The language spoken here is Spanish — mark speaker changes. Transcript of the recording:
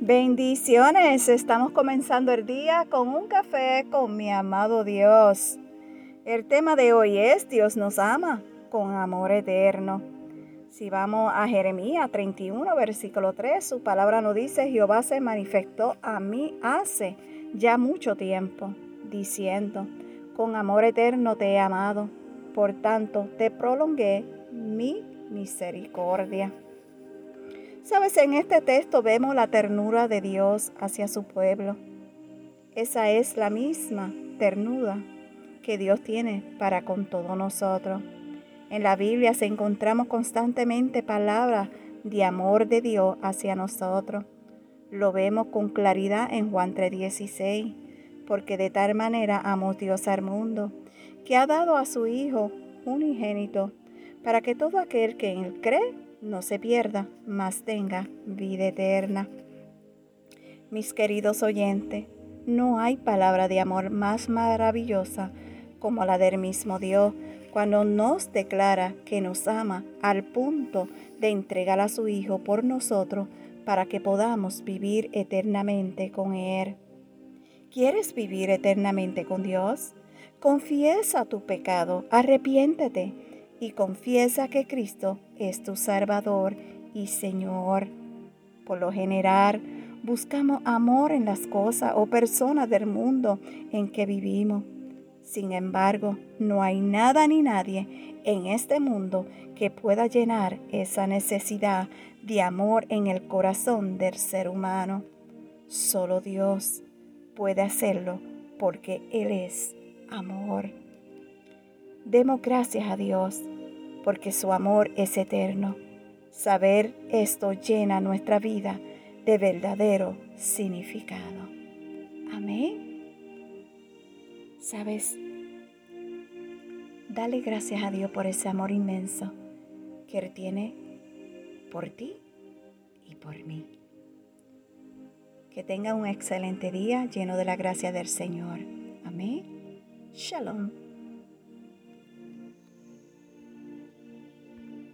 Speaker 1: Bendiciones, estamos comenzando el día con un café con mi amado Dios. El tema de hoy es Dios nos ama con amor eterno. Si vamos a Jeremías 31, versículo 3, su palabra nos dice, Jehová se manifestó a mí hace ya mucho tiempo, diciendo, con amor eterno te he amado, por tanto te prolongué mi misericordia. Sabes, en este texto vemos la ternura de Dios hacia su pueblo. Esa es la misma ternura que Dios tiene para con todos nosotros. En la Biblia se encontramos constantemente palabras de amor de Dios hacia nosotros. Lo vemos con claridad en Juan 3:16, porque de tal manera amó Dios al mundo, que ha dado a su Hijo unigénito, para que todo aquel que en él cree no se pierda, mas tenga vida eterna. Mis queridos oyentes, no hay palabra de amor más maravillosa como la del mismo Dios cuando nos declara que nos ama al punto de entregar a su Hijo por nosotros para que podamos vivir eternamente con Él. ¿Quieres vivir eternamente con Dios? Confiesa tu pecado, arrepiéntete y confiesa que Cristo es tu Salvador y Señor. Por lo general, buscamos amor en las cosas o personas del mundo en que vivimos. Sin embargo, no hay nada ni nadie en este mundo que pueda llenar esa necesidad de amor en el corazón del ser humano. Solo Dios puede hacerlo porque Él es amor. Demos gracias a Dios porque su amor es eterno. Saber esto llena nuestra vida de verdadero significado. Amén. Sabes, dale gracias a Dios por ese amor inmenso que Él tiene por ti y por mí. Que tenga un excelente día lleno de la gracia del Señor. Amén. Shalom.